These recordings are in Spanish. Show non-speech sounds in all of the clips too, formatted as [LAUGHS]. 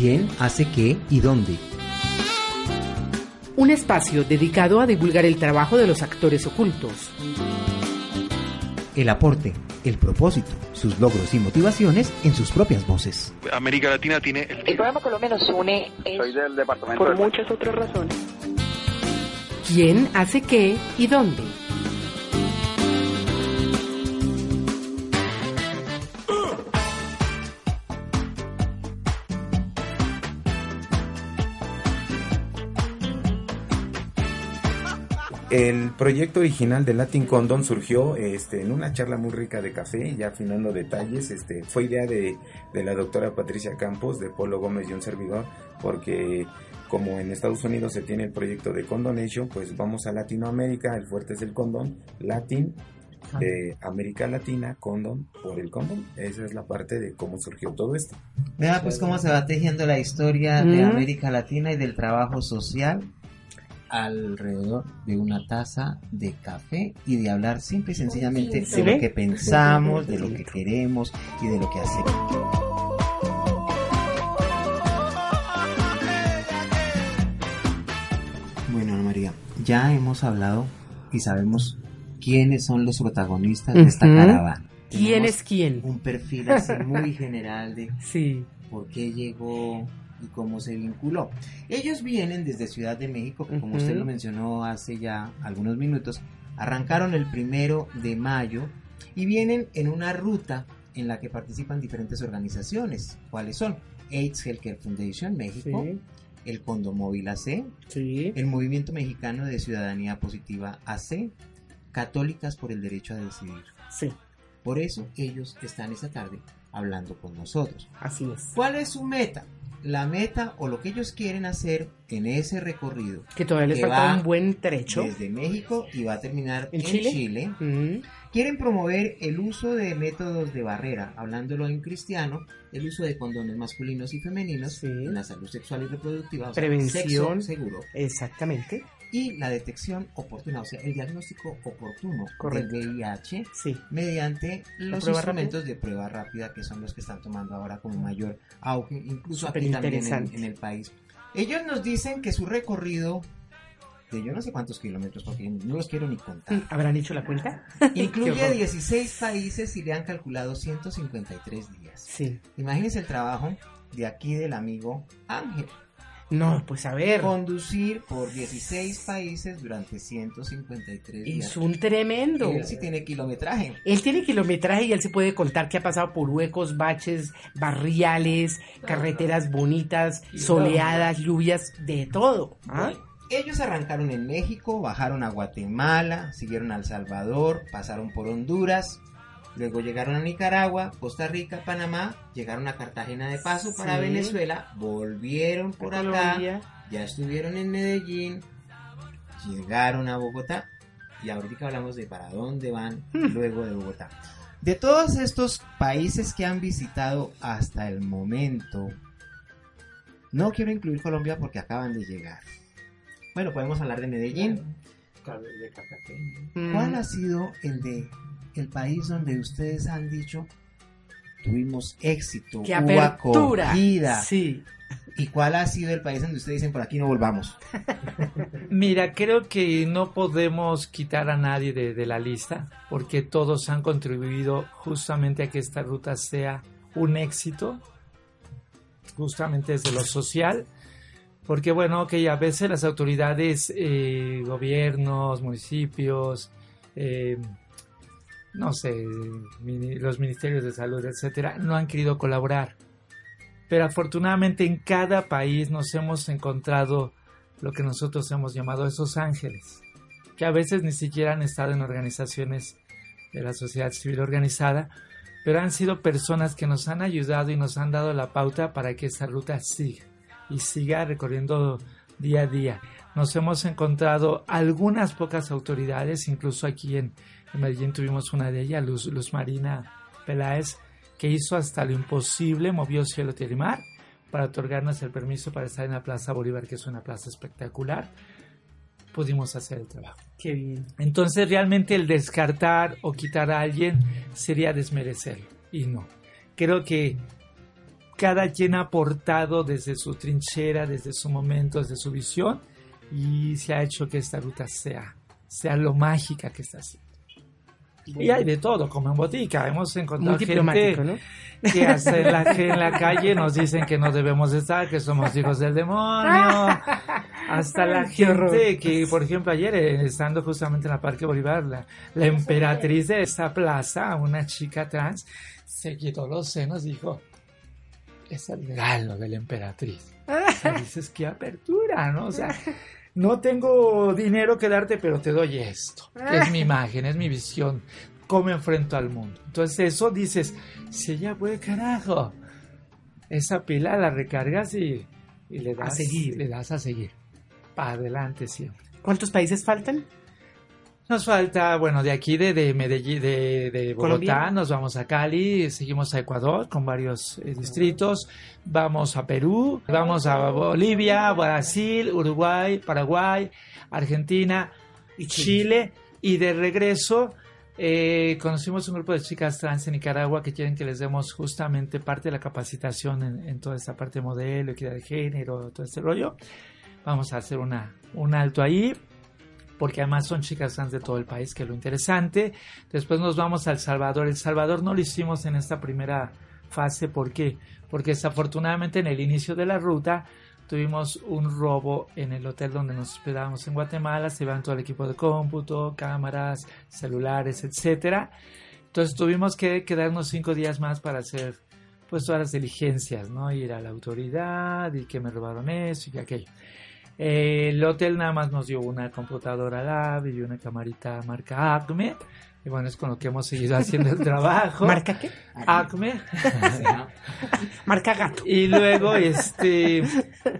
¿Quién hace qué y dónde? Un espacio dedicado a divulgar el trabajo de los actores ocultos. El aporte, el propósito, sus logros y motivaciones en sus propias voces. América Latina tiene el... El programa Colombia nos une Soy del departamento por de- muchas otras razones. ¿Quién hace qué y dónde? El proyecto original de Latin Condon surgió este, en una charla muy rica de café, ya afinando detalles. Este, fue idea de, de la doctora Patricia Campos, de Polo Gómez y un servidor, porque como en Estados Unidos se tiene el proyecto de Condonation, pues vamos a Latinoamérica, el fuerte es el condón, Latin, de América Latina, condón por el condón. Esa es la parte de cómo surgió todo esto. Vea pues cómo se va tejiendo la historia de. América Latina y del trabajo social alrededor de una taza de café y de hablar simple y sencillamente ¿Sí de lo que pensamos, de lo que queremos y de lo que hacemos. Bueno, Ana María, ya hemos hablado y sabemos quiénes son los protagonistas de esta caravana. ¿Quién Tenemos es quién? un perfil así muy general de [LAUGHS] Sí. por qué llegó y cómo se vinculó. Ellos vienen desde Ciudad de México, que como usted Ujú. lo mencionó hace ya algunos minutos, arrancaron el primero de mayo y vienen en una ruta en la que participan diferentes organizaciones. ¿Cuáles son? AIDS Healthcare Foundation México, Sí. el Condomóvil AC, Sí. el Movimiento Mexicano de Ciudadanía Positiva AC, Católicas por el Derecho a Decidir. Sí. Por eso ellos están esta tarde hablando con nosotros. Así es. ¿Cuál es su meta? La meta o lo que ellos quieren hacer en ese recorrido Que todavía les Que falta un buen trecho. desde México y va a terminar ¿En en, Chile? Chile. Quieren promover el uso de métodos de barrera, hablándolo en cristiano, el uso de condones masculinos y femeninos Sí. en la salud sexual y reproductiva, o sea, Prevención. sexo seguro Exactamente. Y la detección oportuna, o sea, el diagnóstico oportuno Correcto. del VIH Sí. mediante los instrumentos de prueba rápida que son los que están tomando ahora como mayor auge, incluso Súper aquí también en, el país. Ellos nos dicen que su recorrido de yo no sé cuántos kilómetros, porque no los quiero ni contar, ¿Habrán hecho la cuenta? [LAUGHS] incluye Qué horror. 16 países y le han calculado 153 días. Sí. Imagínense el trabajo de aquí del amigo Ángel. No, pues a ver. Conducir por 16 países durante 153 días. Es un tremendo. Él sí tiene kilometraje. Él tiene kilometraje y él se puede contar que ha pasado por huecos, baches, barriales, carreteras bonitas, soleadas, lluvias, de todo. ¿ah? Ellos arrancaron en México, bajaron a Guatemala, siguieron a El Salvador, pasaron por Honduras, luego llegaron a Nicaragua, Costa Rica, Panamá, llegaron a Cartagena de paso para Sí. Venezuela, volvieron por A acá, Colombia. ya estuvieron en Medellín, llegaron a Bogotá y ahorita hablamos de para dónde van luego de Bogotá. De todos estos países que han visitado hasta el momento, no quiero incluir Colombia porque acaban de llegar. Bueno, podemos hablar de Medellín. Mm. ¿Cuál ha sido el de el país donde ustedes han dicho tuvimos éxito, ¡Qué hubo apertura! acogida? Sí. ¿Y cuál ha sido el país donde ustedes dicen por aquí no volvamos? [LAUGHS] Mira, creo que no podemos quitar a nadie de, de la lista porque todos han contribuido justamente a que esta ruta sea un éxito, justamente desde lo social, porque bueno, que a veces las autoridades, eh, gobiernos, municipios, eh, no sé, los ministerios de salud, etcétera, no han querido colaborar. Pero afortunadamente en cada país nos hemos encontrado lo que nosotros hemos llamado esos ángeles, que a veces ni siquiera han estado en organizaciones de la sociedad civil organizada, pero han sido personas que nos han ayudado y nos han dado la pauta para que esa ruta siga y siga recorriendo día a día. Nos hemos encontrado algunas pocas autoridades, incluso aquí en, en Medellín tuvimos una de ellas, Luz, Luz Marina Peláez, que hizo hasta lo imposible, movió cielo, tierra y mar para otorgarnos el permiso para estar en la Plaza Bolívar, que es una plaza espectacular. Pudimos hacer el trabajo. Qué bien. Entonces realmente el descartar o quitar a alguien sería desmerecerlo. Y no. Creo que cada quien ha aportado desde su trinchera, desde su momento, desde su visión, y se ha hecho que esta ruta sea, sea lo mágica que está haciendo. Y hay de todo, como en botica. Hemos encontrado gente ¿no? que en la, que en la calle nos dicen que no debemos estar, que somos hijos del demonio. [LAUGHS] Hasta la gente que, por ejemplo, ayer, eh, estando justamente en la Parque Bolívar, la, la emperatriz de esta plaza, una chica trans, se quitó los senos y dijo, es el regalo de la emperatriz. O sea, [LAUGHS] dices, qué apertura, ¿no? O sea, no tengo dinero que darte, pero te doy esto. es mi [LAUGHS] imagen, es mi visión. Cómo enfrento al mundo. Entonces eso dices, si ella puede, carajo. Esa pila la recargas y, y le das A seguir. Le das a seguir. Para adelante siempre. ¿Cuántos países faltan? Nos falta, bueno, de aquí de, de Medellín, de, de Bogotá, Colombia. nos vamos a Cali, seguimos a Ecuador con varios eh, distritos, vamos a Perú, vamos a Bolivia, Brasil, Uruguay, Paraguay, Argentina y Chile. Y de regreso eh, conocimos un grupo de chicas trans en Nicaragua que quieren que les demos justamente parte de la capacitación en, en toda esta parte de modelo, equidad de género, todo este rollo. Vamos a hacer una, un alto ahí porque además son chicas trans de todo el país, que es lo interesante. Después nos vamos a El Salvador. El Salvador no lo hicimos en esta primera fase, ¿por qué? Porque desafortunadamente en el inicio de la ruta tuvimos un robo en el hotel donde nos hospedábamos en Guatemala, se iban todo el equipo de cómputo, cámaras, celulares, etcétera. Entonces tuvimos que quedarnos cinco días más para hacer pues todas las diligencias, ¿no? Ir a la autoridad y que me robaron eso y que aquello. Eh, el hotel nada más nos dio una computadora lab y una camarita marca Acme. Y bueno, es con lo que hemos seguido [LAUGHS] haciendo el trabajo. ¿Marca qué? Acme. [LAUGHS] Marca gato. Y luego, este,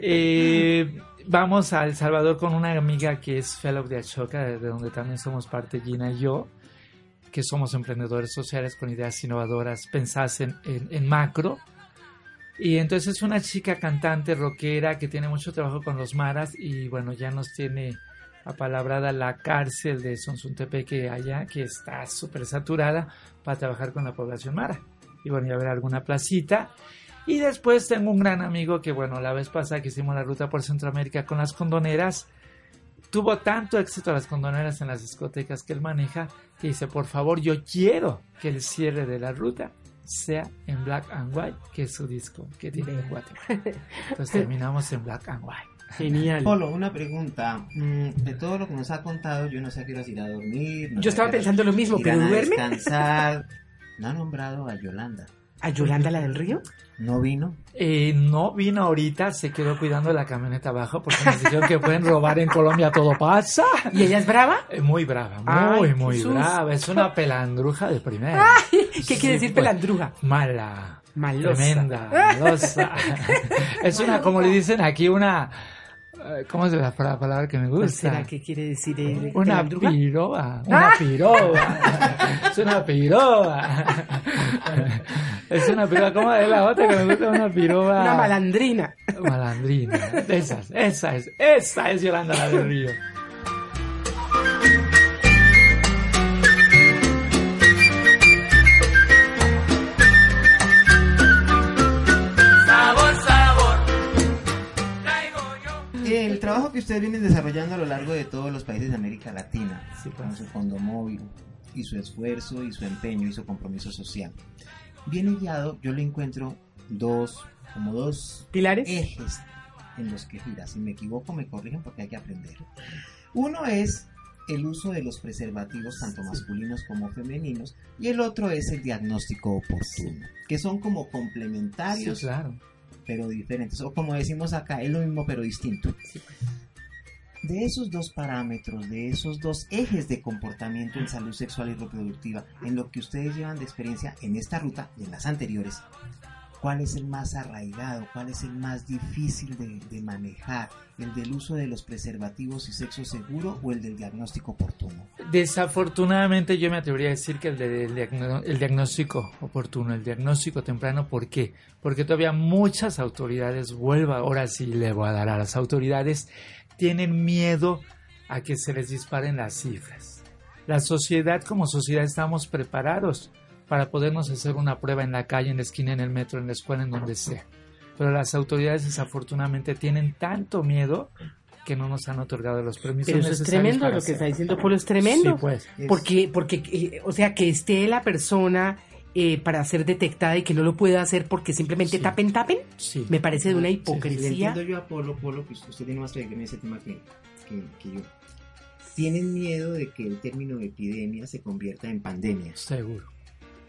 eh, vamos a El Salvador con una amiga que es Fellow de Ashoka, de donde también somos parte Gina y yo, que somos emprendedores sociales con ideas innovadoras pensadas en, en- en macro. Y entonces es una chica cantante, rockera, que tiene mucho trabajo con los maras y bueno, ya nos tiene apalabrada la cárcel de Sonsuntepeque allá, que está súper saturada para trabajar con la población mara. Y bueno, ya habrá alguna placita. Y después tengo un gran amigo que, bueno, la vez pasada que hicimos la ruta por Centroamérica con las condoneras, tuvo tanto éxito las condoneras en las discotecas que él maneja, que dice, por favor, yo quiero que el cierre de la ruta sea en Black and White, que es su disco que tiene en Guatemala. [LAUGHS] Entonces terminamos en Black and White. Genial. Polo, una pregunta. Mm, De todo lo que nos ha contado, yo no sé a qué horas ir a dormir. no Yo estaba pensando lo mismo, pero duerme. descansar. No ha nombrado a Yolanda. ¿A Yolanda la del Río? ¿No vino? Eh, no vino ahorita, se quedó cuidando la camioneta abajo porque nos dijeron que pueden robar en Colombia, todo pasa. ¿Y ella es brava? Eh, Muy brava, Ay, muy, muy Jesús. brava. Es una pelandruja de primera. ¿Qué Sí, quiere decir pues. pelandruja? Mala. Malosa. Tremenda. Malosa. [LAUGHS] es una, como le dicen aquí, una. eh, ¿Cómo es la la palabra que me ¿Cuál gusta? será que quiere decir eh, Una pelandruja? piroba. Una piroba. [LAUGHS] es una piroba. [LAUGHS] es una piroba. ¿Cómo es la otra que me gusta? Una piroba. Una malandrina. Malandrina. De esas. Esa es. Esa es Yolanda la del Río. El trabajo que ustedes vienen desarrollando a lo largo de todos los países de América Latina, Sí, con pues. su fondo móvil y su esfuerzo y su empeño y su compromiso social, viene guiado, yo le encuentro dos, como dos ¿Pilares? ejes en los que gira. Si me equivoco, me corrigen porque hay que aprender. Uno es el uso de los preservativos, tanto masculinos como femeninos, y el otro es el diagnóstico oportuno, que son como Sí, complementarios, claro. pero diferentes, o como decimos acá, es lo mismo pero distinto. De esos dos parámetros, de esos dos ejes de comportamiento en salud sexual y reproductiva, en lo que ustedes llevan de experiencia en esta ruta y en las anteriores, ¿cuál es el más arraigado? ¿Cuál es el más difícil de, manejar? ¿El del uso de los preservativos y sexo seguro o el del diagnóstico oportuno? Desafortunadamente yo me atrevería a decir que el, de- diagnóstico oportuno, el diagnóstico temprano, ¿por qué? Porque todavía muchas autoridades, vuelvo ahora sí le voy a dar a las autoridades, tienen miedo a que se les disparen las cifras. La sociedad como sociedad estamos preparados para podernos hacer una prueba en la calle, en la esquina, en el metro, en la escuela, en donde sea. Pero las autoridades desafortunadamente tienen tanto miedo que no nos han otorgado los permisos. Pero eso es tremendo, lo que está diciendo Polo es tremendo. Sí, pues. Porque, porque eh, o sea, que esté la persona eh, para ser detectada y que no lo pueda hacer porque simplemente Sí. tapen, tapen, Sí. me parece de una hipocresía. entiendo yo a Polo, Polo, pues usted tiene más en ese tema que, que, que yo. Tienen miedo de que el término epidemia se convierta en pandemia. Seguro,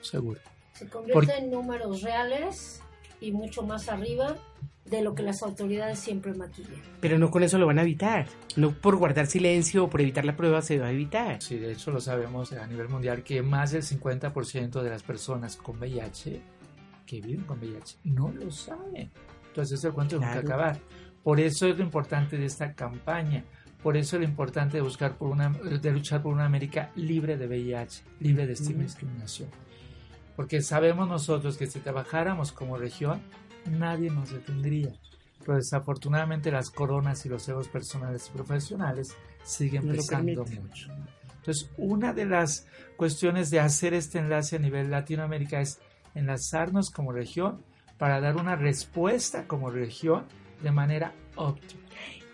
seguro. Se convierte Porque- en números reales y mucho más arriba de lo que las autoridades siempre maquillan. Pero no con eso lo van a evitar. No por guardar silencio o por evitar la prueba se va a evitar. Sí, de hecho lo sabemos a nivel mundial que más del 50% de las personas con VIH que viven con VIH no lo saben. Entonces es el cuento de nunca Claro. acabar. Por eso es lo importante de esta campaña. Por eso es lo importante de buscar por una, de luchar por una América libre de VIH, libre de estigma y discriminación. Porque sabemos nosotros que si trabajáramos como región, nadie nos detendría. Pero desafortunadamente las coronas y los egos personales y profesionales siguen No pesando mucho. Entonces, una de las cuestiones de hacer este enlace a nivel Latinoamérica es enlazarnos como región para dar una respuesta como región de manera óptima.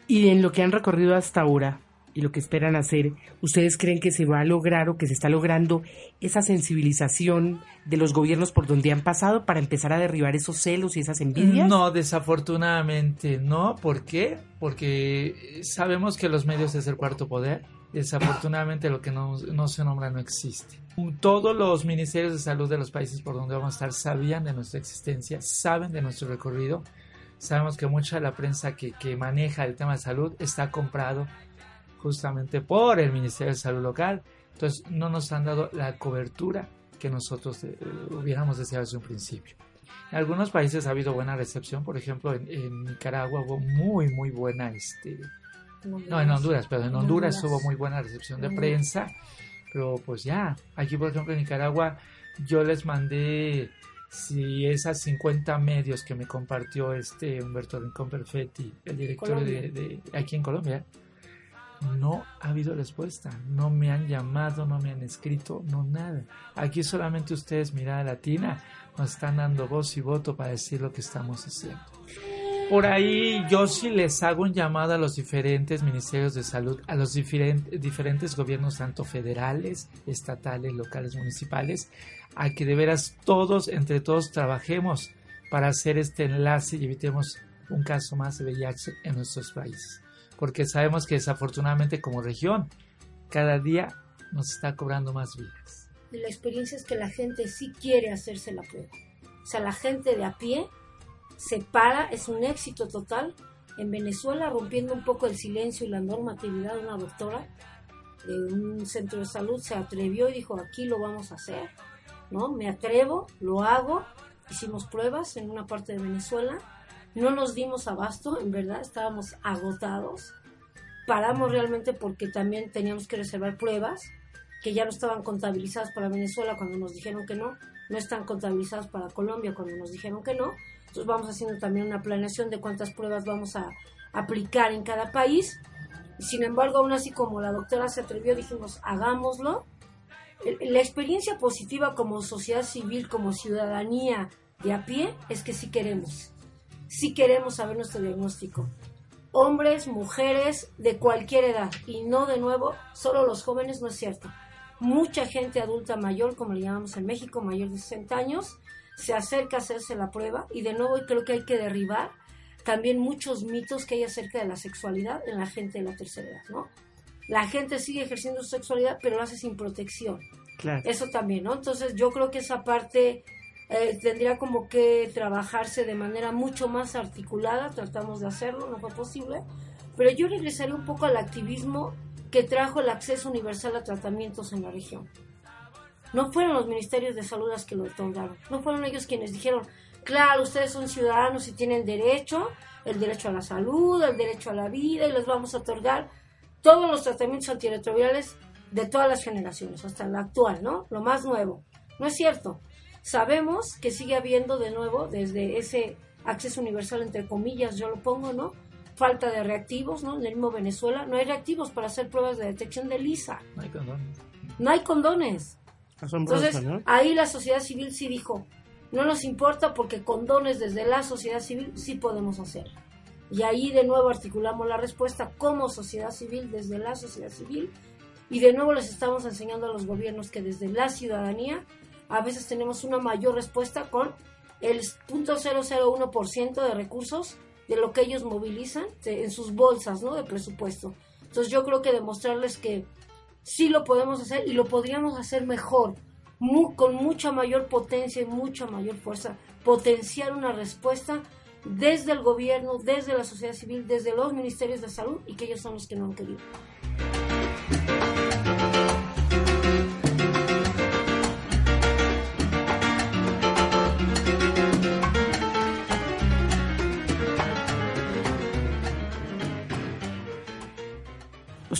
Y en lo que han recorrido hasta ahora y lo que esperan hacer, ¿ustedes creen que se va a lograr o que se está logrando esa sensibilización de los gobiernos por donde han pasado para empezar a derribar esos celos y esas envidias? No, desafortunadamente no. ¿Por qué? Porque sabemos que los medios es el cuarto poder. Desafortunadamente lo que no, se nombra no existe. Todos los ministerios de salud de los países por donde vamos a estar sabían de nuestra existencia, saben de nuestro recorrido. Sabemos que mucha de la prensa que, que maneja el tema de salud está comprado justamente por el Ministerio de Salud local. Entonces no nos han dado la cobertura que nosotros eh, hubiéramos deseado desde un principio. En algunos países ha habido buena recepción, por ejemplo en, en Nicaragua hubo muy muy buena, este, no en Honduras, pero en Honduras Honduras. hubo muy buena recepción de prensa, pero pues ya, aquí por ejemplo en Nicaragua yo les mandé si esas 50 medios que me compartió este Humberto Rincón Perfetti, el director de, de- aquí en Colombia, no ha habido respuesta, no me han llamado, no me han escrito, no nada. Aquí solamente ustedes, Mirada Latina, nos están dando voz y voto para decir lo que estamos haciendo. Por ahí yo sí les hago un llamado a los diferentes ministerios de salud, a los diferen- diferentes gobiernos, tanto federales, estatales, locales, municipales, a que de veras todos, entre todos, trabajemos para hacer este enlace y evitemos un caso más de VIH en nuestros países. Porque sabemos que desafortunadamente como región, cada día nos está cobrando más vidas. La experiencia es que la gente sí quiere hacerse la prueba. O sea, la gente de a pie se para, es un éxito total. En Venezuela, rompiendo un poco el silencio y la normatividad, una doctora de un centro de salud se atrevió y dijo, aquí lo vamos a hacer, ¿no? Me atrevo, lo hago. Hicimos pruebas en una parte de Venezuela. No nos dimos abasto, en verdad, estábamos agotados. Paramos realmente porque también teníamos que reservar pruebas que ya no estaban contabilizadas para Venezuela cuando nos dijeron que no, no están contabilizadas para Colombia cuando nos dijeron que no. Entonces vamos haciendo también una planeación de cuántas pruebas vamos a aplicar en cada país. Sin embargo, aún así como la doctora se atrevió, dijimos, hagámoslo. La experiencia positiva como sociedad civil, como ciudadanía de a pie, es que sí queremos. Sí queremos saber nuestro diagnóstico hombres, mujeres de cualquier edad y no de nuevo solo los jóvenes, no es cierto. Mucha gente adulta mayor, como le llamamos en México, mayor de 60 años, se acerca a hacerse la prueba y de nuevo creo que hay que derribar también muchos mitos que hay acerca de la sexualidad en la gente de la tercera edad, ¿no? La gente sigue ejerciendo su sexualidad, pero lo hace sin protección. Claro. Eso también, ¿no? Entonces yo creo que esa parte eh, tendría como que trabajarse de manera mucho más articulada, tratamos de hacerlo, no fue posible, pero yo regresaría un poco al activismo que trajo el acceso universal a tratamientos en la región. No fueron los ministerios de salud los que lo otorgaron, no fueron ellos quienes dijeron, claro, ustedes son ciudadanos y tienen derecho, el derecho a la salud, el derecho a la vida y les vamos a otorgar todos los tratamientos antirretrovirales de todas las generaciones, hasta la actual, ¿no? Lo más nuevo. No es cierto. Sabemos que sigue habiendo de nuevo, desde ese acceso universal, entre comillas, yo lo pongo, ¿no? Falta de reactivos, ¿no? En el mismo Venezuela no hay reactivos para hacer pruebas de detección de lisa. No hay condones. No hay condones. Asombroso, Entonces, ¿no? ahí la sociedad civil sí dijo, no nos importa porque condones desde la sociedad civil sí podemos hacer. Y ahí de nuevo articulamos la respuesta como sociedad civil, desde la sociedad civil, y de nuevo les estamos enseñando a los gobiernos que desde la ciudadanía a veces tenemos una mayor respuesta con el 0.001% de recursos de lo que ellos movilizan en sus bolsas ¿no? de presupuesto. Entonces yo creo que demostrarles que sí lo podemos hacer y lo podríamos hacer mejor, mu- con mucha mayor potencia y mucha mayor fuerza, potenciar una respuesta desde el gobierno, desde la sociedad civil, desde los ministerios de salud y que ellos son los que no han querido.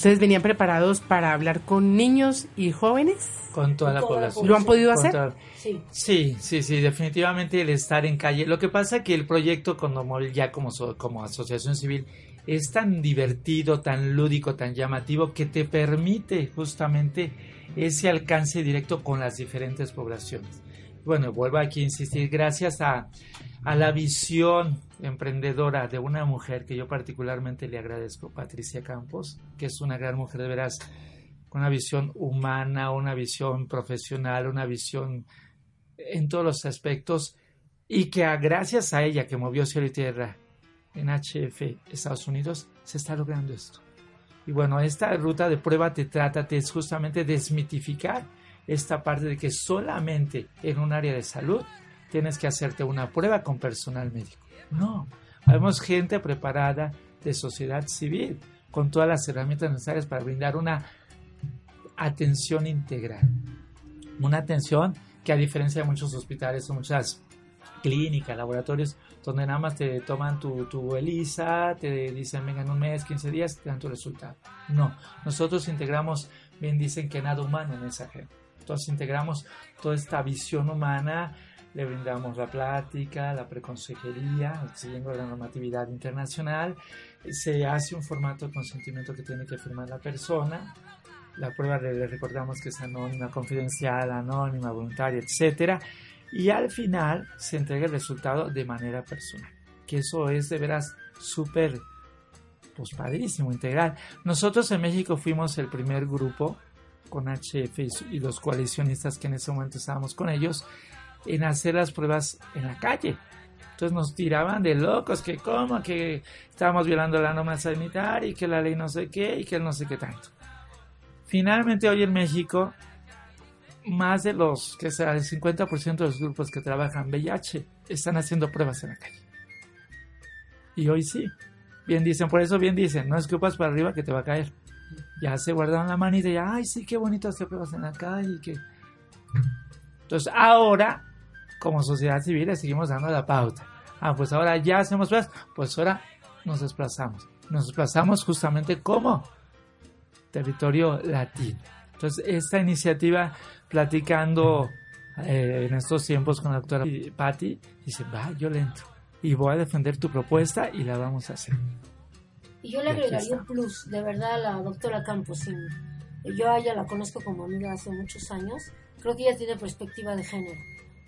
¿Ustedes venían preparados para hablar con niños y jóvenes? Con toda la Con toda la población. ¿Lo han podido Con hacer? toda- Sí. Sí, sí, sí, definitivamente el estar en calle. Lo que pasa que el proyecto Condomóvil ya como, so- como asociación civil es tan divertido, tan lúdico, tan llamativo que te permite justamente ese alcance directo con las diferentes poblaciones. Bueno, vuelvo aquí a insistir, gracias a, a la visión emprendedora de una mujer que yo particularmente le agradezco, Patricia Campos, que es una gran mujer de veras, con una visión humana, una visión profesional, una visión en todos los aspectos y que a- gracias a ella que movió cielo y tierra en HF Estados Unidos se está logrando esto. Y bueno, esta ruta de prueba te trata es justamente desmitificar esta parte de que solamente en un área de salud tienes que hacerte una prueba con personal médico. No, habemos gente preparada de sociedad civil con todas las herramientas necesarias para brindar una atención integral. Una atención que a diferencia de muchos hospitales o muchas clínicas, laboratorios, donde nada más te toman tu, tu ELISA, te dicen venga en un mes, 15 días, te dan tu resultado. No, nosotros integramos, bien dicen que nada humano en esa gente. Entonces integramos toda esta visión humana, le brindamos la plática, la preconsejería, siguiendo la normatividad internacional, se hace un formato de consentimiento que tiene que firmar la persona, la prueba le recordamos que es anónima, confidencial, anónima, voluntaria, etcétera, y al final se entrega el resultado de manera personal, que eso es de veras súper pues padrísimo, integral. Nosotros en México fuimos el primer grupo con HF y los coalicionistas que en ese momento estábamos con ellos en hacer las pruebas en la calle. Entonces nos tiraban de locos, que cómo, que estábamos violando la norma sanitaria y que la ley no sé qué y que no sé qué tanto. Finalmente hoy en México, más de los, que sea, el 50% de los grupos que trabajan VIH están haciendo pruebas en la calle. Y hoy sí. Bien dicen, por eso bien dicen, no escupas para arriba que te va a caer. Ya se guardaron la manita y ay, sí, qué bonito hacer pruebas en la calle. que... Entonces, ahora, como sociedad civil, le seguimos dando la pauta. Ah, pues ahora ya hacemos pruebas, pues ahora nos desplazamos. Nos desplazamos justamente como territorio latino. Entonces, esta iniciativa, platicando eh, en estos tiempos con la doctora Patti, dice, va, yo le entro y voy a defender tu propuesta y la vamos a hacer. Y yo le agregaría un plus, de verdad, a la doctora Campos. sí. Yo a ella la conozco como amiga hace muchos años. Creo que ella tiene perspectiva de género,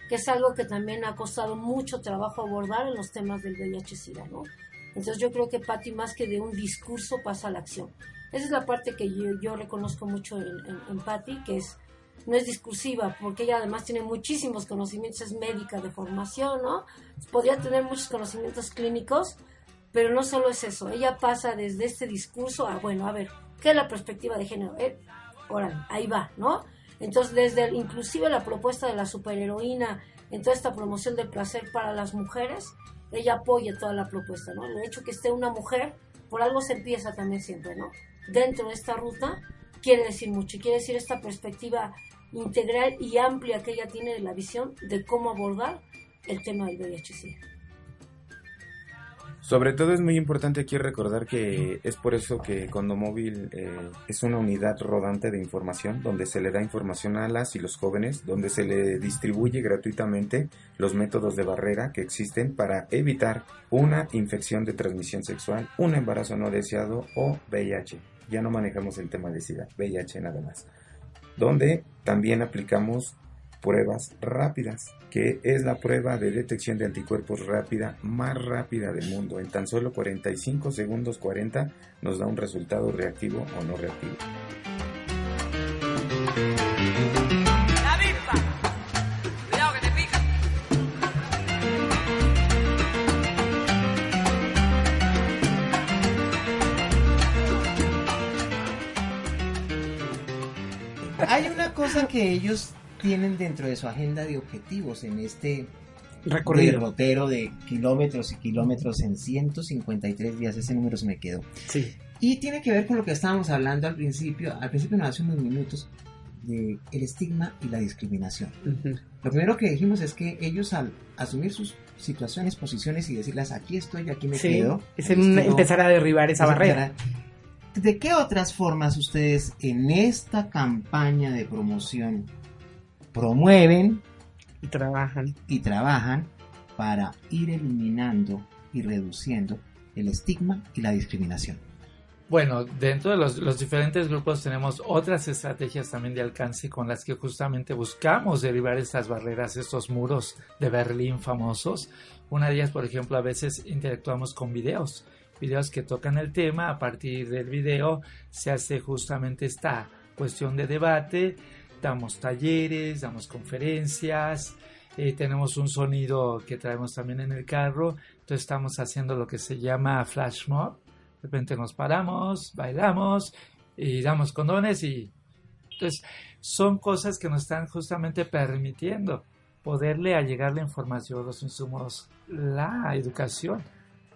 que es algo que también ha costado mucho trabajo abordar en los temas del VIH-Sida, ¿no? Entonces yo creo que Patti más que de un discurso pasa a la acción. Esa es la parte que yo, yo reconozco mucho en, en, en Patti, que es no es discursiva, porque ella además tiene muchísimos conocimientos, es médica de formación, ¿no? Podría tener muchos conocimientos clínicos, pero no solo es eso, ella pasa desde este discurso a, bueno, a ver, ¿qué es la perspectiva de género? Eh, órale, ahí va, ¿no? Entonces, desde inclusive la propuesta de la superheroína en toda esta promoción del placer para las mujeres, ella apoya toda la propuesta, ¿no? El hecho que esté una mujer, por algo se empieza también siempre, ¿no? Dentro de esta ruta, quiere decir mucho, quiere decir esta perspectiva integral y amplia que ella tiene de la visión de cómo abordar el tema del VIH-Sida. Sobre todo es muy importante aquí recordar que es por eso que Condomóvil eh, es una unidad rodante de información donde se le da información a las y los jóvenes, donde se le distribuye gratuitamente los métodos de barrera que existen para evitar una infección de transmisión sexual, un embarazo no deseado o VIH. Ya no manejamos el tema de SIDA, VIH nada más. donde también aplicamos pruebas rápidas, que es la prueba de detección de anticuerpos rápida más rápida del mundo. En tan solo 45 segundos 40 nos da un resultado reactivo o no reactivo. Hay una cosa que ellos tienen dentro de su agenda de objetivos en este Recorrido. derrotero de kilómetros y kilómetros en 153 días. Ese número se me quedó. Sí. Y tiene que ver con lo que estábamos hablando al principio, al principio no hace unos minutos, de el estigma y la discriminación. Ujú. Lo primero que dijimos es que ellos al asumir sus situaciones, posiciones y decirlas aquí estoy, aquí me Sí, quedo. es en estilo- empezar a derribar esa barrera. ¿De qué otras formas ustedes en esta campaña de promoción promueven Y trabajan. y trabajan para ir eliminando y reduciendo el estigma y la discriminación? Bueno, dentro de los, los diferentes grupos tenemos otras estrategias también de alcance con las que justamente buscamos derribar estas barreras, estos muros de Berlín famosos. Una de ellas, por ejemplo, a veces interactuamos con videos, videos que tocan el tema, a partir del video se hace justamente esta cuestión de debate, damos talleres, damos conferencias, eh, tenemos un sonido que traemos también en el carro, entonces estamos haciendo lo que se llama flash mob, de repente nos paramos, bailamos y damos condones y entonces son cosas que nos están justamente permitiendo poderle allegar la información, los insumos, la educación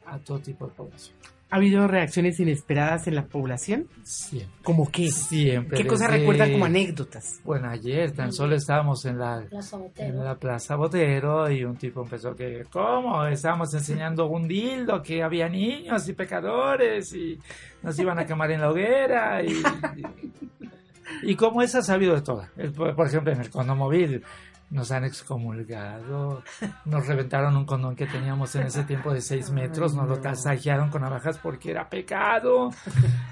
a todo tipo de población. ¿Ha habido reacciones inesperadas en la población? Siempre. ¿Cómo qué? Siempre. ¿Qué cosas recuerdan como anécdotas? Bueno, ayer tan solo estábamos en la Plaza en Botero. la Plaza Botero y un tipo empezó que, ¿cómo? Estábamos enseñando un dildo, que había niños y pecadores y nos iban a quemar en la hoguera y, y, y como esa ha sabido de todas. Por ejemplo, en el condomóvil nos han excomulgado, nos reventaron un condón que teníamos en ese tiempo de seis metros, nos lo tasajearon con navajas porque era pecado,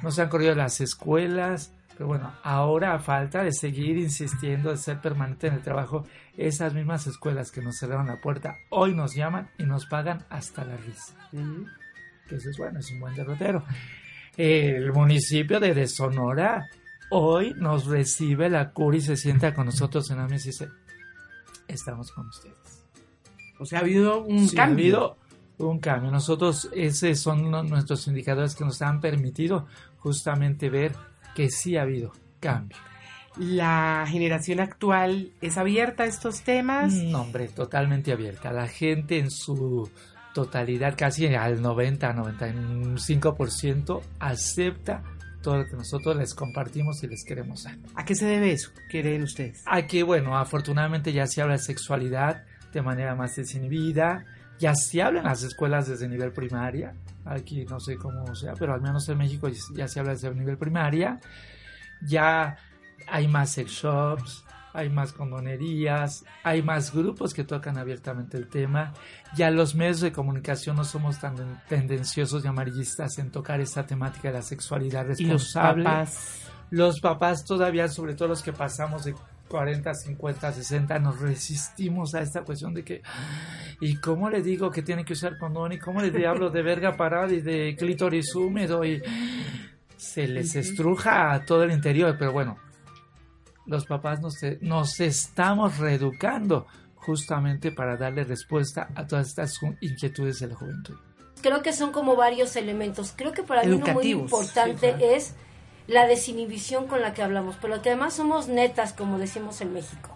nos han corrido las escuelas. Pero bueno, ahora a falta de seguir insistiendo, de ser permanente en el trabajo, esas mismas escuelas que nos cerraron la puerta hoy nos llaman y nos pagan hasta la risa. Que eso es bueno, es un buen derrotero. El municipio de, de Sonora hoy nos recibe la cura y se sienta con nosotros en la mesa y dice, estamos con ustedes. O sea, ha habido un Sí, ha cambio. habido un cambio. Nosotros, esos son nuestros indicadores que nos han permitido justamente ver que sí ha habido cambio. ¿La generación actual es abierta a estos temas? No, hombre, totalmente abierta. La gente en su totalidad, casi al 90, 95%, acepta todo lo que nosotros les compartimos y les queremos dar. ¿A qué se debe eso? ¿Creen ustedes? Aquí, bueno, afortunadamente ya se habla de sexualidad de manera más desinhibida, ya se habla en las escuelas desde nivel primaria, aquí no sé cómo sea, pero al menos en México ya se habla desde nivel primaria, ya hay más sex shops, hay más condonerías, hay más grupos que tocan abiertamente el tema, ya los medios de comunicación no somos tan tendenciosos y amarillistas en tocar esta temática de la sexualidad Y los responsable papás. los papás todavía, sobre todo los que pasamos de 40, 50, 60, nos resistimos a esta cuestión de que, ¿y cómo le digo que tiene que usar condón? ¿Y cómo le hablo de verga parada y de clítoris húmedo? Y se les estruja a todo el interior, pero bueno, los papás nos, nos estamos reeducando justamente para darle respuesta a todas estas inquietudes de la juventud. Creo que son como varios elementos. Creo que para mí uno muy importante sí, claro. es la desinhibición con la que hablamos, pero que además somos netas, como decimos en México.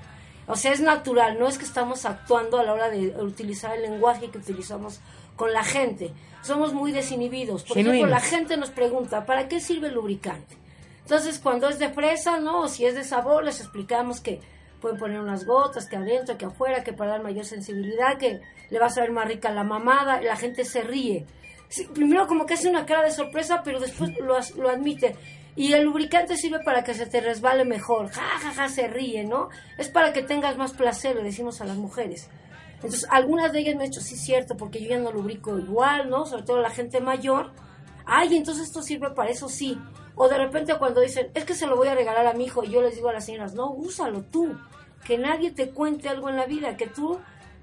O sea, es natural, no es que estamos actuando a la hora de utilizar el lenguaje que utilizamos con la gente. Somos muy desinhibidos. Por ejemplo, la gente nos pregunta, ¿para qué sirve el lubricante? Entonces, cuando es de fresa, ¿no? O si es de sabor, les explicamos que pueden poner unas gotas, que adentro, que afuera, que para dar mayor sensibilidad, que le va a saber más rica la mamada. La gente se ríe. Primero como que hace una cara de sorpresa, pero después lo, lo admite. Y el lubricante sirve para que se te resbale mejor. Ja, ja, ja, se ríe, ¿no? Es para que tengas más placer, le decimos a las mujeres. Entonces, algunas de ellas me han dicho, sí, cierto, porque yo ya no lubrico igual, ¿no? Sobre todo la gente mayor. Ay, entonces esto sirve para eso, sí. O de repente cuando dicen, es que se lo voy a regalar a mi hijo, y yo les digo a las señoras, no, úsalo tú. Que nadie te cuente algo en la vida, que tú,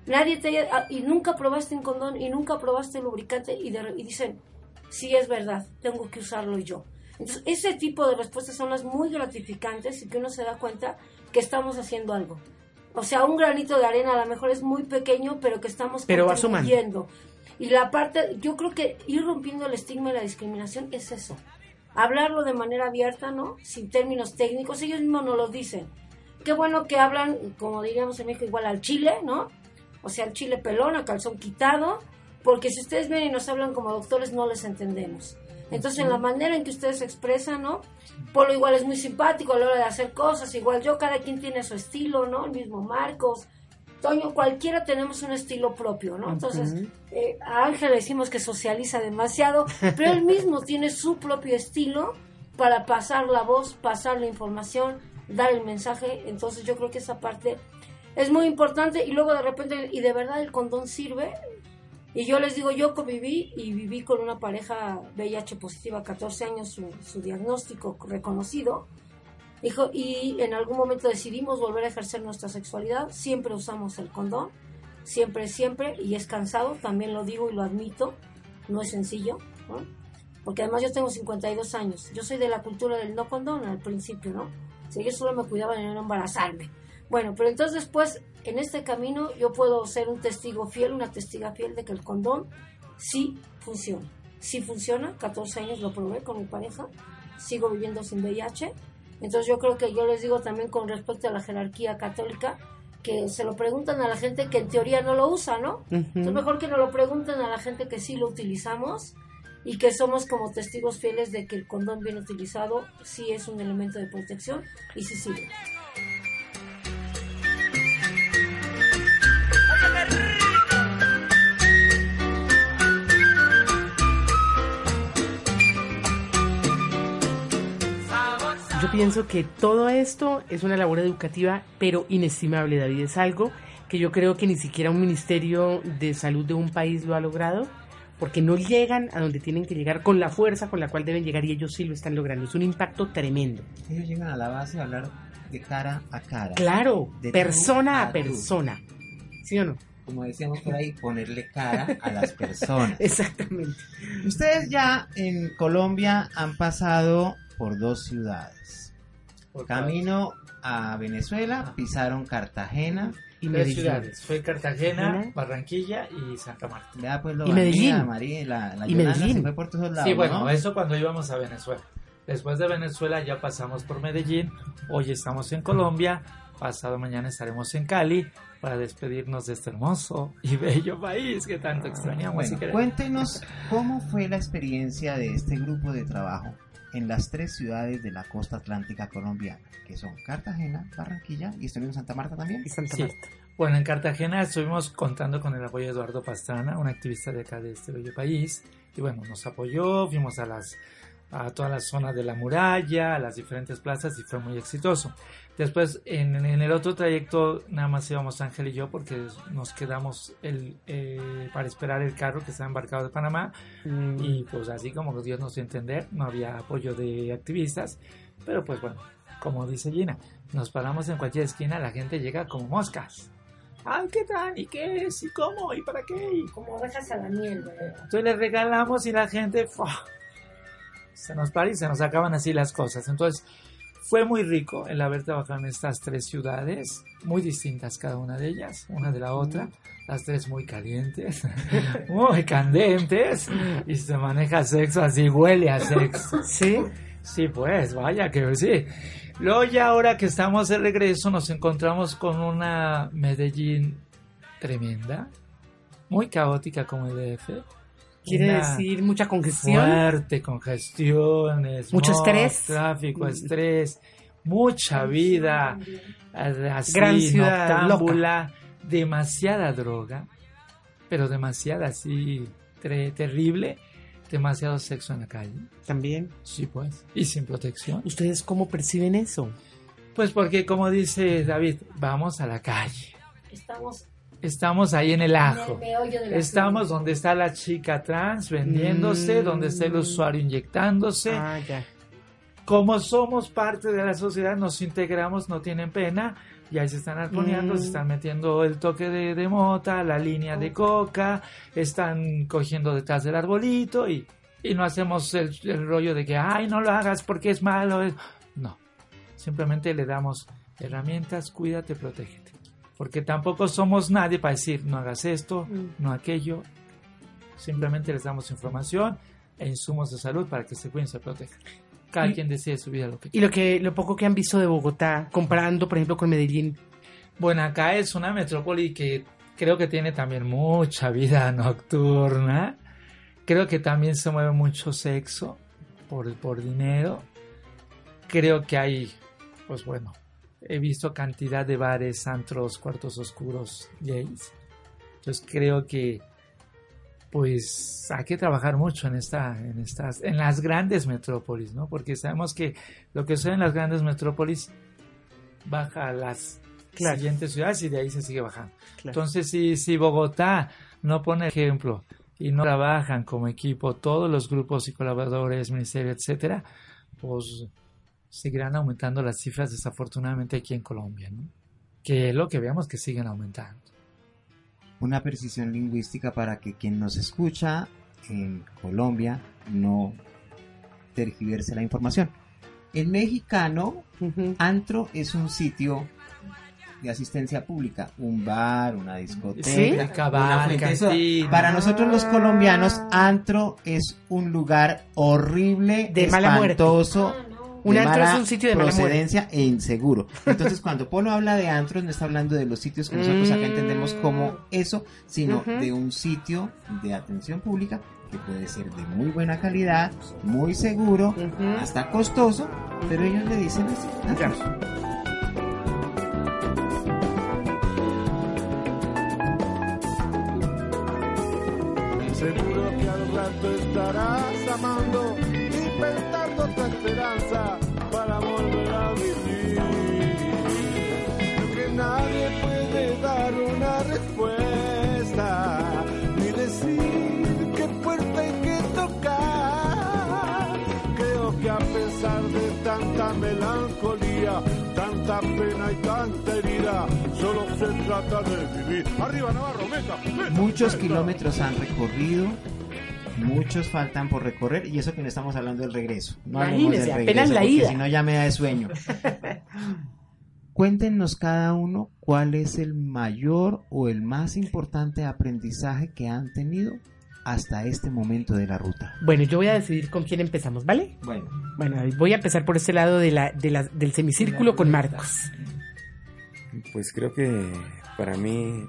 nadie te haya, ah, y nunca probaste un condón, y nunca probaste lubricante, y, de- y dicen, sí es verdad, tengo que usarlo yo. Entonces, ese tipo de respuestas son las muy gratificantes y que uno se da cuenta que estamos haciendo algo. O sea, un granito de arena a lo mejor es muy pequeño, pero que estamos Pero contribuyendo. Y la parte, yo creo que ir rompiendo el estigma y la discriminación es eso. Hablarlo de manera abierta, ¿no? Sin términos técnicos, ellos mismos nos lo dicen. Qué bueno que hablan, como diríamos en México, igual al chile, ¿no? O sea, al chile pelón, a calzón quitado, porque si ustedes vienen y nos hablan como doctores, no les entendemos. Entonces, en la manera en que ustedes se expresan, ¿no? Polo igual es muy simpático a la hora de hacer cosas, igual yo, cada quien tiene su estilo, ¿no? El mismo Marcos, Toño, cualquiera tenemos un estilo propio, ¿no? Entonces, eh, a Ángel le decimos que socializa demasiado, pero él mismo [LAUGHS] tiene su propio estilo para pasar la voz, pasar la información, dar el mensaje. Entonces, yo creo que esa parte es muy importante. Y luego, de repente, y de verdad el condón sirve. Y yo les digo, yo conviví y viví con una pareja VIH positiva, 14 años, su, su diagnóstico reconocido. Dijo, y en algún momento decidimos volver a ejercer nuestra sexualidad. Siempre usamos el condón, siempre, siempre, y es cansado, también lo digo y lo admito, no es sencillo, porque además yo tengo 52 años. Yo soy de la cultura del no condón al principio, ¿no? Sea, yo solo me cuidaba de no embarazarme. Bueno, pero entonces después, en este camino, yo puedo ser un testigo fiel, una testiga fiel de que el condón sí funciona. Sí funciona, 14 años lo probé con mi pareja, sigo viviendo sin VIH. Entonces yo creo que yo les digo también con respecto a la jerarquía católica, que se lo preguntan a la gente que en teoría no lo usa, ¿no? Entonces mejor que nos lo pregunten a la gente que sí lo utilizamos y que somos como testigos fieles de que el condón bien utilizado sí es un elemento de protección y sí sirve. Pienso que todo esto es una labor educativa, pero inestimable, David. Es algo que yo creo que ni siquiera un ministerio de salud de un país lo ha logrado, porque no llegan a donde tienen que llegar con la fuerza con la cual deben llegar y ellos sí lo están logrando. Es un impacto tremendo. Ellos llegan a la base a hablar de cara a cara. Claro, De persona a persona. ¿Sí o no? Como decíamos por ahí, ponerle cara a las personas. [LAUGHS] Exactamente. Ustedes ya en Colombia han pasado por dos ciudades. Por Camino a Venezuela, pisaron Cartagena. Y Tres Medellín. ciudades. Fue Cartagena, Cartagena. Barranquilla y Santa Marta. Vea pues lo Y Medellín. María, María, la, la Y Medellín. se fue por todos lados. Sí, bueno, ¿no? eso cuando íbamos a Venezuela. Después de Venezuela ya pasamos por Medellín, hoy estamos en Colombia, pasado mañana estaremos en Cali para despedirnos de este hermoso y [LAUGHS] bello país que tanto extrañamos. Bueno, cuéntenos cómo fue la experiencia de este grupo de trabajo en las tres ciudades de la costa atlántica colombiana, que son Cartagena, Barranquilla y estuvimos en Santa Marta también. Y Santa Sí. Marta. Bueno, en Cartagena estuvimos contando con el apoyo de Eduardo Pastrana, un activista de acá de este bello país. Y bueno, nos apoyó, fuimos a las a todas las zonas de la muralla, a las diferentes plazas y fue muy exitoso. Después, en, en el otro trayecto, nada más íbamos Ángel y yo porque nos quedamos el, eh, para esperar el carro que estaba embarcado de Panamá Mm, y pues así como Dios nos dio a entender, no había apoyo de activistas, pero pues bueno, como dice Gina, nos paramos en cualquier esquina, la gente llega como moscas. Ay, ¿qué tal? ¿Y qué es? ¿Y cómo? ¿Y para qué? Y Como ovejas a la miel, ¿verdad? entonces le regalamos y la gente ¡fua! Se nos para y se nos acaban así las cosas. Entonces fue muy rico el haber trabajado en estas tres ciudades, muy distintas cada una de ellas, una de la otra, las tres muy calientes, [LAUGHS] muy candentes, y se maneja sexo así, huele a sexo. [LAUGHS] Sí. Sí, pues, vaya que sí. Luego ya ahora que estamos de regreso nos encontramos con una Medellín tremenda, muy caótica como el DF. Quiere decir mucha congestión. Fuerte, congestiones, Mucho estrés. tráfico, Mm. estrés, mucha vida, así, Gran ciudad, demasiada droga, pero demasiada así terrible, demasiado sexo en la calle. También. Sí, pues. Y sin protección. ¿Ustedes cómo perciben eso? Pues porque, como dice David, vamos a la calle. Estamos Estamos ahí en el en el ajo. Estamos donde está la chica trans vendiéndose, Mm. donde está el usuario inyectándose. Ah, ya. como somos parte de la sociedad, nos integramos, no tienen pena, y ahí se están arponeando, Mm. se están metiendo el toque de, de mota, la línea de coca, están cogiendo detrás del arbolito y, y no hacemos el, el rollo de que, ay, no lo hagas porque es malo. es-". No, simplemente le damos herramientas, cuídate, protégete. Porque tampoco somos nadie para decir, no hagas esto, Mm. no aquello. Simplemente les damos información e insumos de salud para que se cuiden, se protejan. Cada Y- quien decide su vida lo que Y lo que lo poco que han visto de Bogotá, comparando, por ejemplo, con Medellín. Bueno, acá es una metrópoli que creo que tiene también mucha vida nocturna. Creo que también se mueve mucho sexo por, por dinero. Creo que hay, pues bueno, he visto cantidad de bares, antros, cuartos oscuros, gays. Entonces creo que pues hay que trabajar mucho en esta, en estas, en las grandes metrópolis, ¿no? Porque sabemos que lo que sucede en las grandes metrópolis baja a las Claro. siguientes ciudades y de ahí se sigue bajando. Claro. Entonces, si, si Bogotá no pone ejemplo y no trabajan como equipo todos los grupos y colaboradores, ministerio, etcétera, pues seguirán aumentando las cifras desafortunadamente aquí en Colombia, ¿no? Que es lo que veamos que siguen aumentando. Una precisión lingüística para que quien nos escucha en Colombia no tergiverse la información. En mexicano, antro es un sitio de asistencia pública, un bar, una discoteca, ¿Sí? Una fuente. Para nosotros los Ah. colombianos, antro es un lugar horrible, De espantoso, Ah. Un antro es un sitio de mala muerte. procedencia e inseguro. Entonces, cuando Polo habla de antros, no está hablando de los sitios que nosotros acá entendemos como eso, sino de un sitio de atención pública que puede ser de muy buena calidad, muy seguro, hasta costoso, pero ellos le dicen así. antros. Seguro que al rato estarás amando y pensando tu esperanza para volver a vivir. Lo que nadie puede dar una respuesta, ni decir qué puerta hay que tocar. Creo que a pesar de tanta melancolía, tanta pena y tanta herida, solo se trata de vivir. Arriba Navarro, venga, venga, Muchos venga. kilómetros han recorrido, muchos faltan por recorrer, y eso que no estamos hablando del regreso. No Imagínese, del apenas regreso, la porque ida. Si no, ya me da de sueño. [LAUGHS] Cuéntenos cada uno cuál es el mayor o el más importante aprendizaje que han tenido hasta este momento de la ruta. Bueno, yo voy a decidir con quién empezamos, ¿vale? Bueno, Bueno, voy a empezar por este lado de la, de la- del semicírculo con Marcos. Pues creo que para mí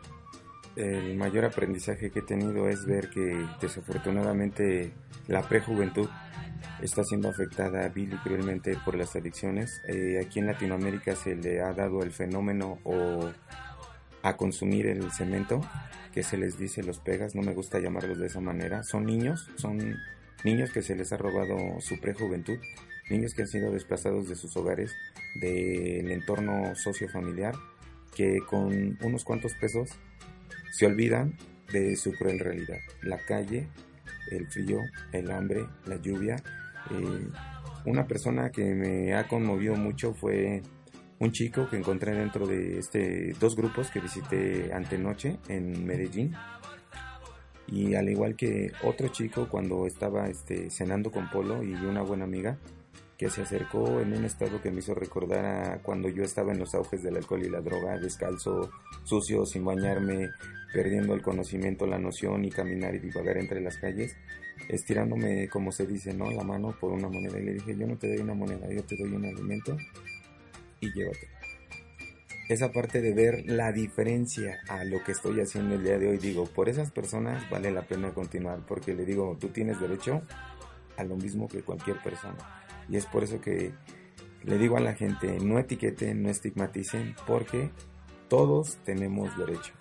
el mayor aprendizaje que he tenido es ver que desafortunadamente la prejuventud está siendo afectada vil y cruelmente por las adicciones. Eh, aquí en Latinoamérica se le ha dado el fenómeno o a consumir el cemento, que se les dice los pegas, no me gusta llamarlos de esa manera. Son niños, son niños que se les ha robado su prejuventud, niños que han sido desplazados de sus hogares, del entorno sociofamiliar, que con unos cuantos pesos se olvidan de su cruel realidad. La calle, el frío, el hambre, la lluvia. Eh, una persona que me ha conmovido mucho fue un chico que encontré dentro de este dos grupos que visité antenoche en Medellín. Y al igual que otro chico cuando estaba este, cenando con Polo y una buena amiga, que se acercó en un estado que me hizo recordar a cuando yo estaba en los auges del alcohol y la droga, descalzo, sucio, sin bañarme, perdiendo el conocimiento, la noción y caminar y divagar entre las calles, estirándome, como se dice, ¿no? La mano por una moneda. Y le dije, yo no te doy una moneda, yo te doy un alimento y llévate. Esa parte de ver la diferencia a lo que estoy haciendo el día de hoy, digo, por esas personas vale la pena continuar, porque le digo, tú tienes derecho a lo mismo que cualquier persona. Y es por eso que le digo a la gente, no etiqueten, no estigmaticen, porque todos tenemos derecho.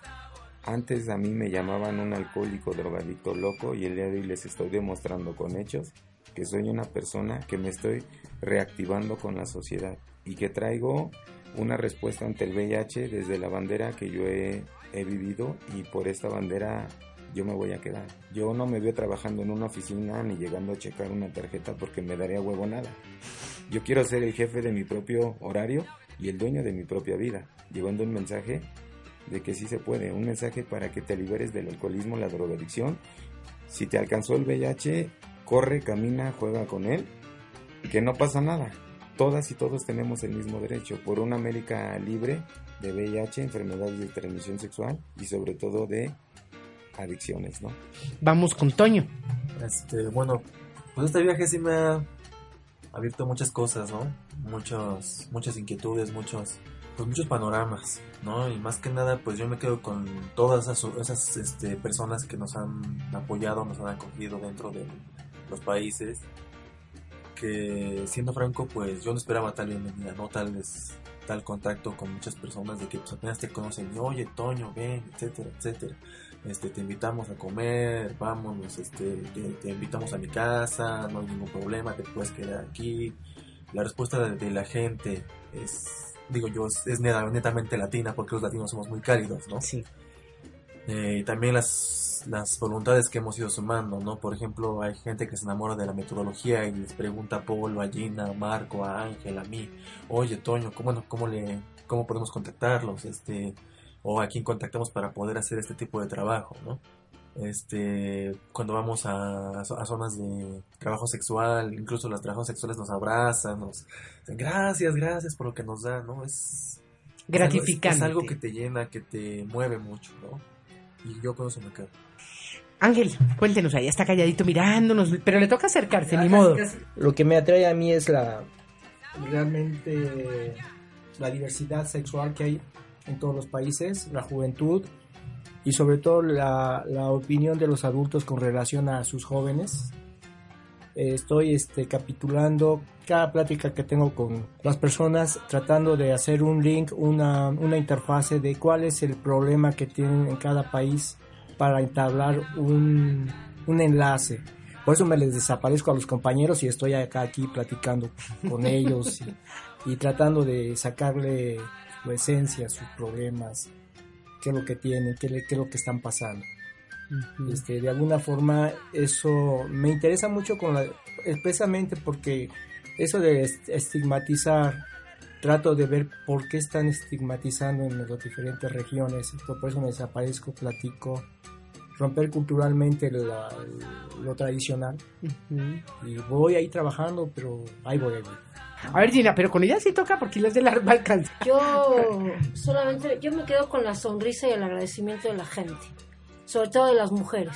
Antes a mí me llamaban un alcohólico, drogadicto, loco, y el día de hoy les estoy demostrando con hechos que soy una persona que me estoy reactivando con la sociedad y que traigo una respuesta ante el VIH desde la bandera que yo he, he vivido y por esta bandera yo me voy a quedar. Yo no me veo trabajando en una oficina ni llegando a checar una tarjeta porque me daría huevo nada. Yo quiero ser el jefe de mi propio horario y el dueño de mi propia vida, llevando un mensaje de que sí se puede, un mensaje para que te liberes del alcoholismo, la drogadicción. Si te alcanzó el VIH, corre, camina, juega con él, que no pasa nada. Todas y todos tenemos el mismo derecho por una América libre de VIH, enfermedades de transmisión sexual y sobre todo de adicciones, ¿no? Vamos con Toño. Este, bueno, pues este viaje sí me ha abierto muchas cosas, ¿no? Muchos, muchas inquietudes, muchos, pues muchos panoramas, ¿no? Y más que nada, pues yo me quedo con todas esas, esas este, personas que nos han apoyado, nos han acogido dentro de los países. Que siendo franco, pues yo no esperaba tal bienvenida, ¿no? Tal vez tal contacto con muchas personas de que pues, apenas te conocen y oye Toño ven etcétera etcétera este te invitamos a comer vámonos este te, te invitamos a mi casa no hay ningún problema te puedes quedar aquí la respuesta de, de la gente es digo yo es, es neta- netamente latina porque los latinos somos muy cálidos no Sí. eh, y también las, las voluntades que hemos ido sumando, ¿no? Por ejemplo, hay gente que se enamora de la metodología y les pregunta a Paul, a Gina, a Marco, a Ángel, a mí, oye, Toño, ¿cómo, bueno, cómo, le, ¿cómo podemos contactarlos? Este, o a quién contactamos para poder hacer este tipo de trabajo, ¿no? Este, cuando vamos a, a zonas de trabajo sexual, incluso los trabajos sexuales nos abrazan, nos dicen gracias, gracias por lo que nos dan, ¿no? Es, Gratificante. es algo que te llena, que te mueve mucho, ¿no? Y yo con eso me quedo. Ángel, cuéntenos, ahí está calladito mirándonos, pero le toca acercarse, ni modo. Lo que me atrae a mí es la realmente la diversidad sexual que hay en todos los países, la juventud y sobre todo la, la opinión de los adultos con relación a sus jóvenes. Eh, Estoy este, capitulando cada plática que tengo con las personas, tratando de hacer un link, una, una interfase de cuál es el problema que tienen en cada país para entablar un, un enlace. Por eso me les desaparezco a los compañeros y estoy acá aquí platicando con ellos y, y tratando de sacarle su esencia, sus problemas, qué es lo que tienen, qué, es lo que están pasando. Este, de alguna forma eso me interesa mucho con la, expresamente porque eso de est- estigmatizar trato de ver por qué están estigmatizando en las diferentes regiones por eso me desaparezco platico romper culturalmente la- lo tradicional y voy ahí trabajando pero ahí voy, voy. A ver, Gina, pero con ella sí toca porque las de la va a alcanzar. Yo solamente, yo me quedo con la sonrisa y el agradecimiento de la gente, sobre todo de las mujeres,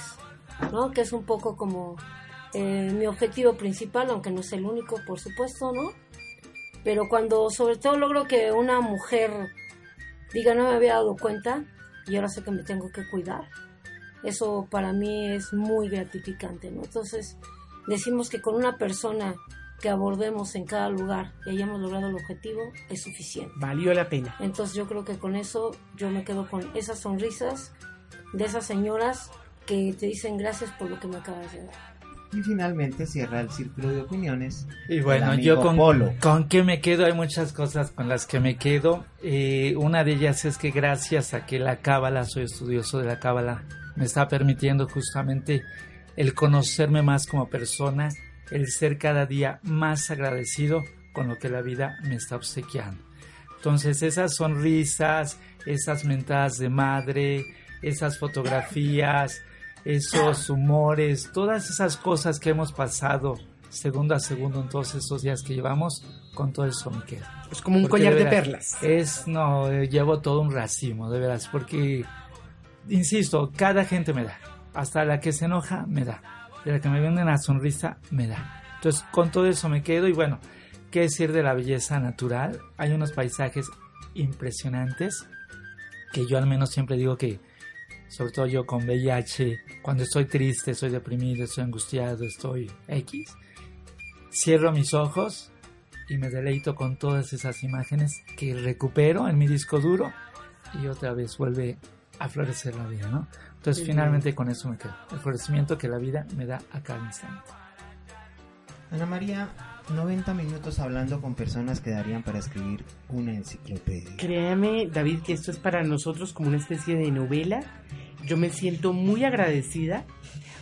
¿no? Que es un poco como eh, mi objetivo principal, aunque no es el único, por supuesto, ¿no? Pero cuando sobre todo logro que una mujer diga no me había dado cuenta y ahora sé que me tengo que cuidar, eso para mí es muy gratificante, ¿no? Entonces decimos que con una persona que abordemos en cada lugar y hayamos logrado el objetivo es suficiente. Valió la pena. Entonces yo creo que con eso yo me quedo con esas sonrisas de esas señoras que te dicen gracias por lo que me acabas de dar. Y finalmente cierra el círculo de opiniones. Y bueno, yo con, Polo. con qué me quedo, hay muchas cosas con las que me quedo. Eh, una de ellas es que gracias a que la cábala, soy estudioso de la cábala, me está permitiendo justamente el conocerme más como persona, el ser cada día más agradecido con lo que la vida me está obsequiando. Entonces esas sonrisas, esas mentadas de madre, esas fotografías, esos humores, todas esas cosas que hemos pasado segundo a segundo en todos estos días que llevamos, con todo eso me quedo. Es como un Porque collar de veras, perlas. Es, no, eh, llevo todo un racimo, de veras, porque, insisto, cada gente me da. Hasta la que se enoja, me da. De la que me vende una sonrisa, me da. Entonces, con todo eso me quedo y bueno, ¿qué decir de la belleza natural? Hay unos paisajes impresionantes que yo al menos siempre digo que, sobre todo yo con VIH, cuando estoy triste, estoy deprimido, estoy angustiado, estoy X, cierro mis ojos y me deleito con todas esas imágenes que recupero en mi disco duro y otra vez vuelve a florecer la vida, ¿no? Entonces Qué finalmente con eso me quedo, el florecimiento que la vida me da a cada instante. Ana María, 90 minutos hablando con personas que darían para escribir una enciclopedia. Créame, David, que esto es para nosotros como una especie de novela. Yo me siento muy agradecida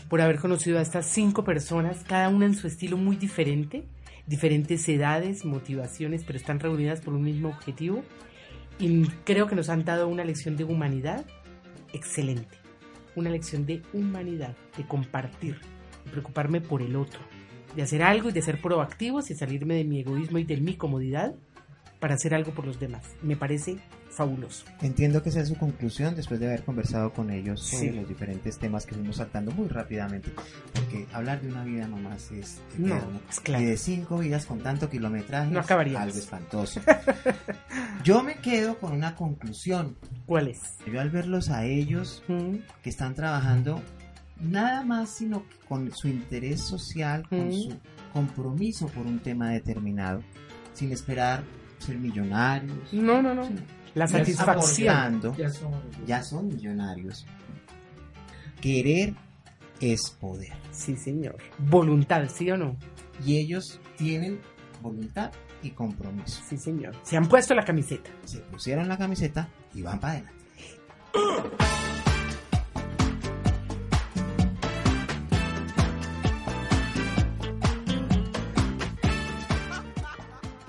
por haber conocido a estas cinco personas, cada una en su estilo muy diferente, diferentes edades, motivaciones, pero están reunidas por un mismo objetivo. Y creo que nos han dado una lección de humanidad excelente. Una lección de humanidad, de compartir, de preocuparme por el otro, de hacer algo y de ser proactivos y salirme de mi egoísmo y de mi comodidad para hacer algo por los demás. Me parece fabuloso. Entiendo que esa es su conclusión después de haber conversado con ellos sobre Sí. los diferentes temas que fuimos saltando muy rápidamente. Porque hablar de una vida nomás es No, es claro. Y de cinco vidas con tanto kilometraje No acabaríamos. algo espantoso. [LAUGHS] Yo me quedo con una conclusión. ¿Cuál es? Yo al verlos a ellos Mm, que están trabajando nada más sino que con su interés social, con Mm. su compromiso por un tema determinado, sin esperar ser millonarios. No, no, no. sino La satisfacción. Ya somos- ya son millonarios. Querer es poder. Sí, señor. Voluntad, ¿sí o no? Y ellos tienen voluntad y compromiso. Sí, señor. Se han puesto la camiseta. Se pusieron la camiseta y van para adelante.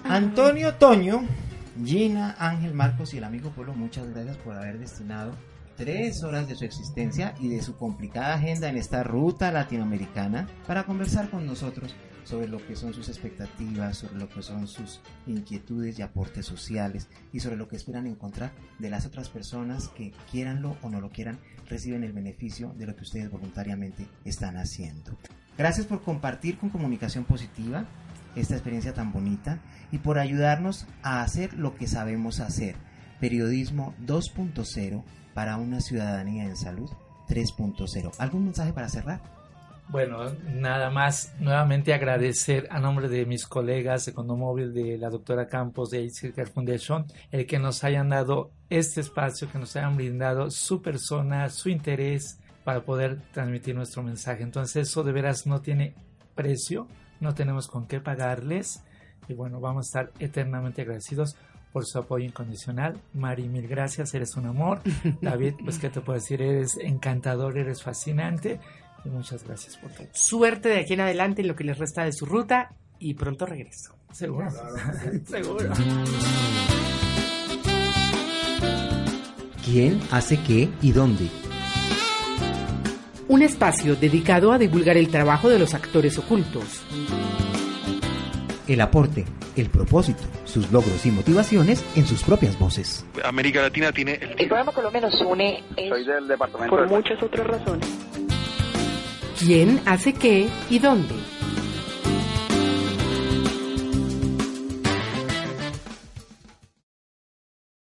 Antonio Toño, Gina, Ángel Marcos y el amigo Pueblo, muchas gracias por haber destinado tres horas de su existencia y de su complicada agenda en esta ruta latinoamericana para conversar con nosotros sobre lo que son sus expectativas, sobre lo que son sus inquietudes y aportes sociales y sobre lo que esperan encontrar de las otras personas que quieranlo o no lo quieran, reciben el beneficio de lo que ustedes voluntariamente están haciendo. Gracias por compartir con comunicación positiva esta experiencia tan bonita y por ayudarnos a hacer lo que sabemos hacer. Periodismo 2.0 para una ciudadanía en salud 3.0. ¿Algún mensaje para cerrar? Bueno, nada más nuevamente agradecer a nombre de mis colegas de Condomóvil, de la doctora Campos de Care Foundation, el que nos hayan dado este espacio, que nos hayan brindado su persona, su interés para poder transmitir nuestro mensaje. Entonces eso de veras no tiene precio, no tenemos con qué pagarles y bueno, vamos a estar eternamente agradecidos por su apoyo incondicional. Mari, mil gracias, eres un amor. [LAUGHS] David, pues qué te puedo decir, eres encantador, eres fascinante y muchas gracias por todo. Suerte de aquí en adelante en lo que les resta de su ruta y pronto regreso. Seguro. [LAUGHS] Seguro. ¿Quién hace qué y dónde? Un espacio dedicado a divulgar el trabajo de los actores ocultos. El aporte, el propósito, sus logros y motivaciones en sus propias voces. América Latina tiene el El programa Colombia nos une es Soy del departamento por de- muchas otras razones. ¿Quién hace qué y dónde?